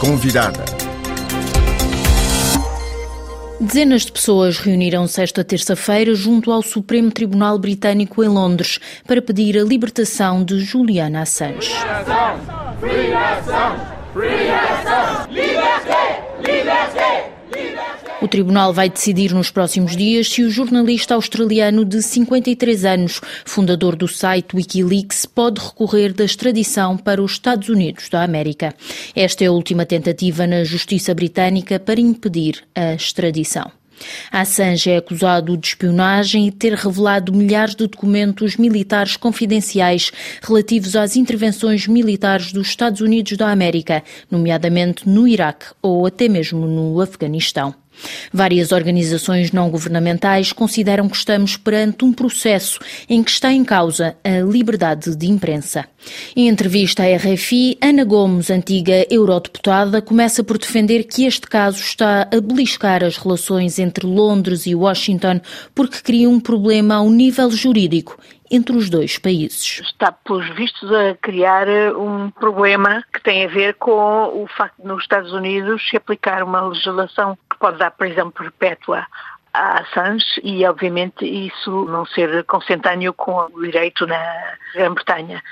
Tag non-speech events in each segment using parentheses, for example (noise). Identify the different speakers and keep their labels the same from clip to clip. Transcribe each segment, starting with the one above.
Speaker 1: Convidada.
Speaker 2: Dezenas de pessoas reuniram-se esta terça-feira junto ao Supremo Tribunal Britânico em Londres para pedir a libertação de Juliana Assange. O tribunal vai decidir nos próximos dias se o jornalista australiano de 53 anos, fundador do site Wikileaks, pode recorrer da extradição para os Estados Unidos da América. Esta é a última tentativa na justiça britânica para impedir a extradição. Assange é acusado de espionagem e ter revelado milhares de documentos militares confidenciais relativos às intervenções militares dos Estados Unidos da América, nomeadamente no Iraque ou até mesmo no Afeganistão. Várias organizações não governamentais consideram que estamos perante um processo em que está em causa a liberdade de imprensa. Em entrevista à RFI, Ana Gomes, antiga eurodeputada, começa por defender que este caso está a beliscar as relações entre Londres e Washington porque cria um problema ao nível jurídico entre os dois países.
Speaker 3: Está, pelos vistos, a criar um problema que tem a ver com o facto de nos Estados Unidos se aplicar uma legislação que pode dar prisão perpétua a Assange e, obviamente, isso não ser consentâneo com o direito na Grã-Bretanha.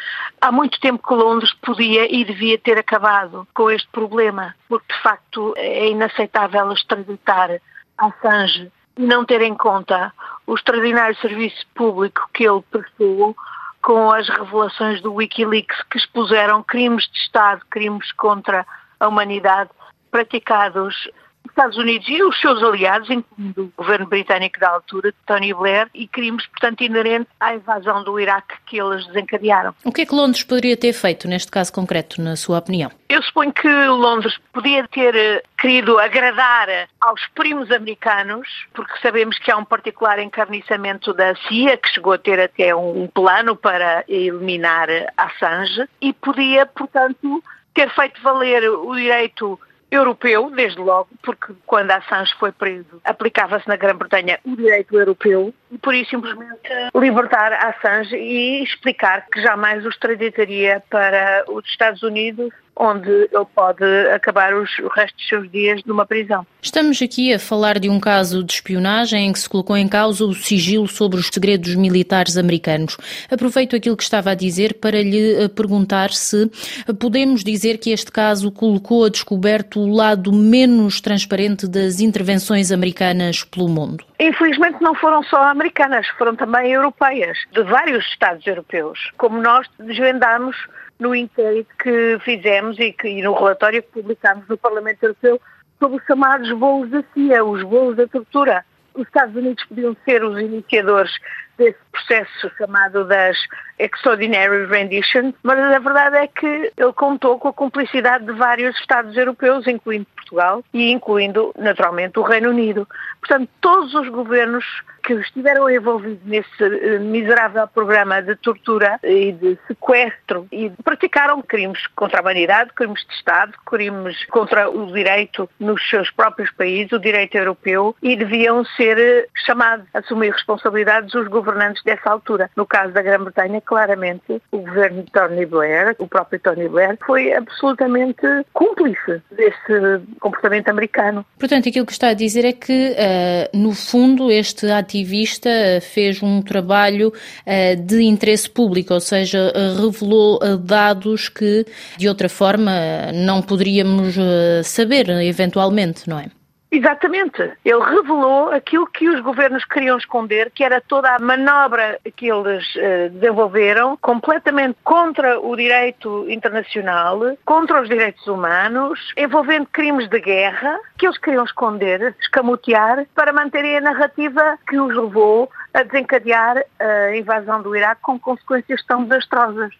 Speaker 3: Há muito tempo que Londres podia e devia ter acabado com este problema, porque, de facto, é inaceitável extraditar Assange e não ter em conta o extraordinário serviço público que ele prestou com as revelações do Wikileaks que expuseram crimes de Estado, crimes contra a humanidade praticados Estados Unidos e os seus aliados, incluindo o governo britânico da altura, Tony Blair, e crimes, portanto, inerentes à invasão do Iraque que eles desencadearam.
Speaker 2: O que é que Londres poderia ter feito neste caso concreto, na sua opinião?
Speaker 3: Eu suponho que Londres podia ter eh, querido agradar aos primos americanos, porque sabemos que há um particular encarniçamento da CIA, que chegou a ter até um plano para eliminar Assange, e podia, portanto, ter feito valer o direito europeu, desde logo, porque quando Assange foi preso, aplicava-se na Grã-Bretanha o direito europeu, e por isso simplesmente libertar Assange e explicar que jamais o extraditaria para os Estados Unidos onde ele pode acabar os, o resto dos seus dias numa prisão.
Speaker 2: Estamos aqui a falar de um caso de espionagem em que se colocou em causa o sigilo sobre os segredos militares americanos. Aproveito aquilo que estava a dizer para lhe eh, perguntar se podemos dizer que este caso colocou a descoberto o lado menos transparente das intervenções americanas pelo mundo.
Speaker 3: Infelizmente não foram só americanas, foram também europeias, de vários Estados europeus. Como nós desvendamos no inquérito que fizemos e, que, e no relatório que publicámos no Parlamento Europeu sobre os chamados voos da CIA, os voos da tortura. Os Estados Unidos podiam ser os iniciadores desse processo chamado das Extraordinary Rendition, mas a verdade é que ele contou com a cumplicidade de vários Estados europeus, incluindo Portugal e incluindo, naturalmente, o Reino Unido. Portanto, todos os governos que estiveram envolvidos nesse eh, miserável programa de tortura e de sequestro e praticaram crimes contra a humanidade, crimes de Estado, crimes contra o direito nos seus próprios países, o direito europeu, e deviam ser eh, chamados a assumir responsabilidades os governantes dessa altura. No caso da Grã-Bretanha, claramente, o governo de Tony Blair, o próprio Tony Blair, foi absolutamente cúmplice desse comportamento americano.
Speaker 2: Portanto, aquilo que está a dizer é que, uh, no fundo, este ativista fez um trabalho uh, de interesse público, ou seja, revelou dados que, de outra forma, não poderíamos saber, eventualmente, não é?
Speaker 3: Exatamente. Ele revelou aquilo que os governos queriam esconder, que era toda a manobra que eles uh, desenvolveram, completamente contra o direito internacional, contra os direitos humanos, envolvendo crimes de guerra, que eles queriam esconder, escamotear, para manterem a narrativa que os levou a desencadear a invasão do Iraque com consequências tão desastrosas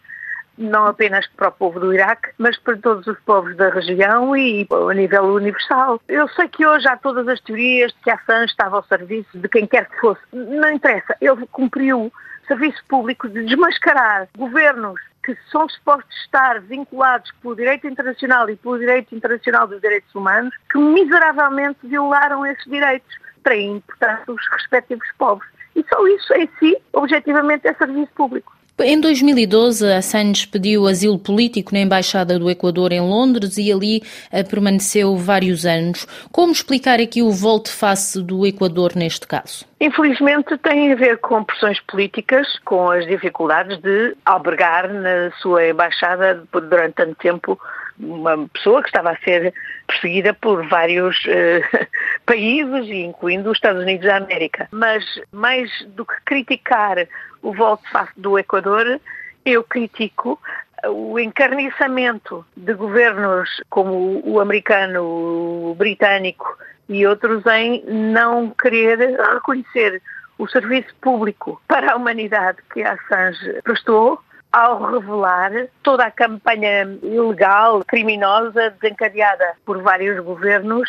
Speaker 3: não apenas para o povo do Iraque, mas para todos os povos da região e a nível universal. Eu sei que hoje há todas as teorias de que a Assange estava ao serviço de quem quer que fosse. Não interessa, ele cumpriu serviço público de desmascarar governos que são supostos estar vinculados pelo direito internacional e pelo direito internacional dos direitos humanos, que miseravelmente violaram esses direitos, traindo, portanto, os respectivos povos. E só isso em si, objetivamente, é serviço público.
Speaker 2: Em 2012, Assange pediu asilo político na Embaixada do Equador em Londres e ali eh, permaneceu vários anos. Como explicar aqui o volte-face do Equador neste caso?
Speaker 3: Infelizmente tem a ver com pressões políticas, com as dificuldades de albergar na sua embaixada durante tanto tempo uma pessoa que estava a ser perseguida por vários uh, (laughs) países, incluindo os Estados Unidos da América. Mas mais do que criticar o volte-face do Equador, eu critico o encarniçamento de governos como o americano, o britânico e outros em não querer reconhecer o serviço público para a humanidade que a Assange prestou ao revelar toda a campanha ilegal, criminosa, desencadeada por vários governos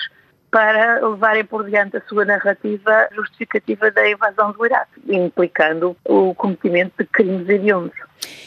Speaker 3: para levarem por diante a sua narrativa justificativa da invasão do Iraque, implicando o cometimento de crimes hediondos.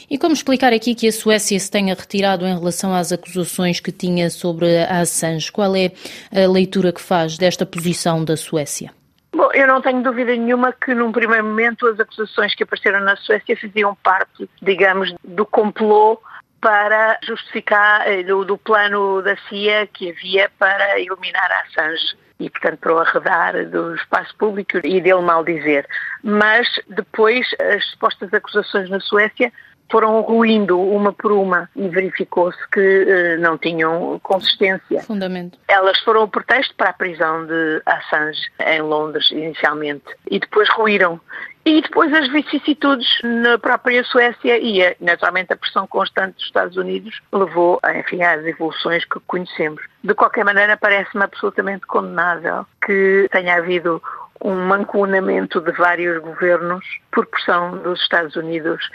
Speaker 2: E como explicar aqui que a Suécia se tenha retirado em relação às acusações que tinha sobre a Assange? Qual é a leitura que faz desta posição da Suécia?
Speaker 3: Bom, eu não tenho dúvida nenhuma que num primeiro momento as acusações que apareceram na Suécia faziam parte, digamos, do complô para justificar eh, do, do, plano da CIA que havia para eliminar a Assange e, portanto, para o arredar do espaço público e dele mal dizer. Mas depois as supostas acusações na Suécia foram ruindo uma por uma e verificou-se que uh, não tinham consistência.
Speaker 2: Fundamento.
Speaker 3: Elas foram o pretexto para a prisão de Assange em Londres inicialmente e depois ruíram. E depois as vicissitudes na própria Suécia e, naturalmente, a pressão constante dos Estados Unidos levou, enfim, às evoluções que conhecemos. De qualquer maneira, parece-me absolutamente condenável que tenha havido um mancomunamento de vários governos por pressão dos Estados Unidos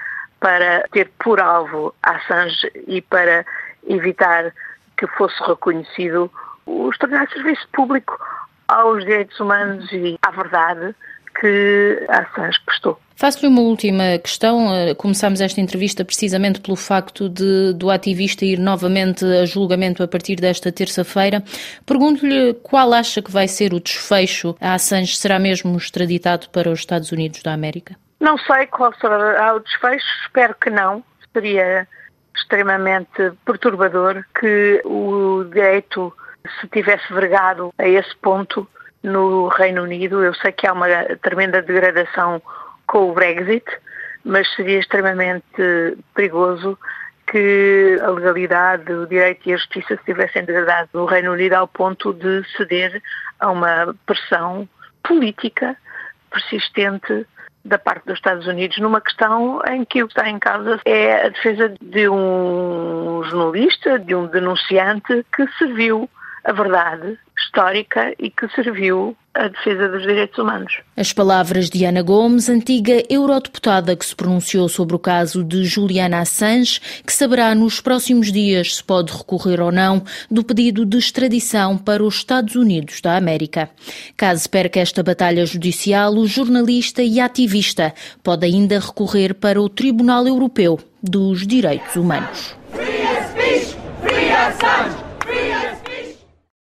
Speaker 3: para ter por alvo Assange e para evitar que fosse reconhecido o tornar serviço público aos direitos humanos e à verdade que Assange prestou.
Speaker 2: Faço-lhe uma última questão. Eh, começamos esta entrevista precisamente pelo facto de do ativista ir novamente a julgamento a partir desta terça-feira. Pergunto-lhe qual acha que vai ser o desfecho. A Assange será mesmo extraditado para os Estados Unidos da América?
Speaker 3: Não sei qual será o desfecho, espero que não. Seria extremamente perturbador que o direito se tivesse vergado a esse ponto no Reino Unido. Eu sei que há uma tremenda degradação com o Brexit, mas seria extremamente perigoso que a legalidade, o direito e a justiça se tivessem degradado no Reino Unido ao ponto de ceder a uma pressão política persistente da parte dos Estados Unidos numa questão em que o que está em causa é a defesa de um jornalista, de um denunciante que serviu a verdade histórica e que serviu a defesa dos direitos humanos.
Speaker 2: As palavras de Ana Gomes, antiga eurodeputada que se pronunciou sobre o caso de Juliana Assange, que saberá nos próximos dias se pode recorrer ou não do pedido de extradição para os Estados Unidos da América. Caso perca esta batalha judicial, o jornalista e ativista pode ainda recorrer para o Tribunal Europeu dos Direitos Humanos. Free speech, free Assange.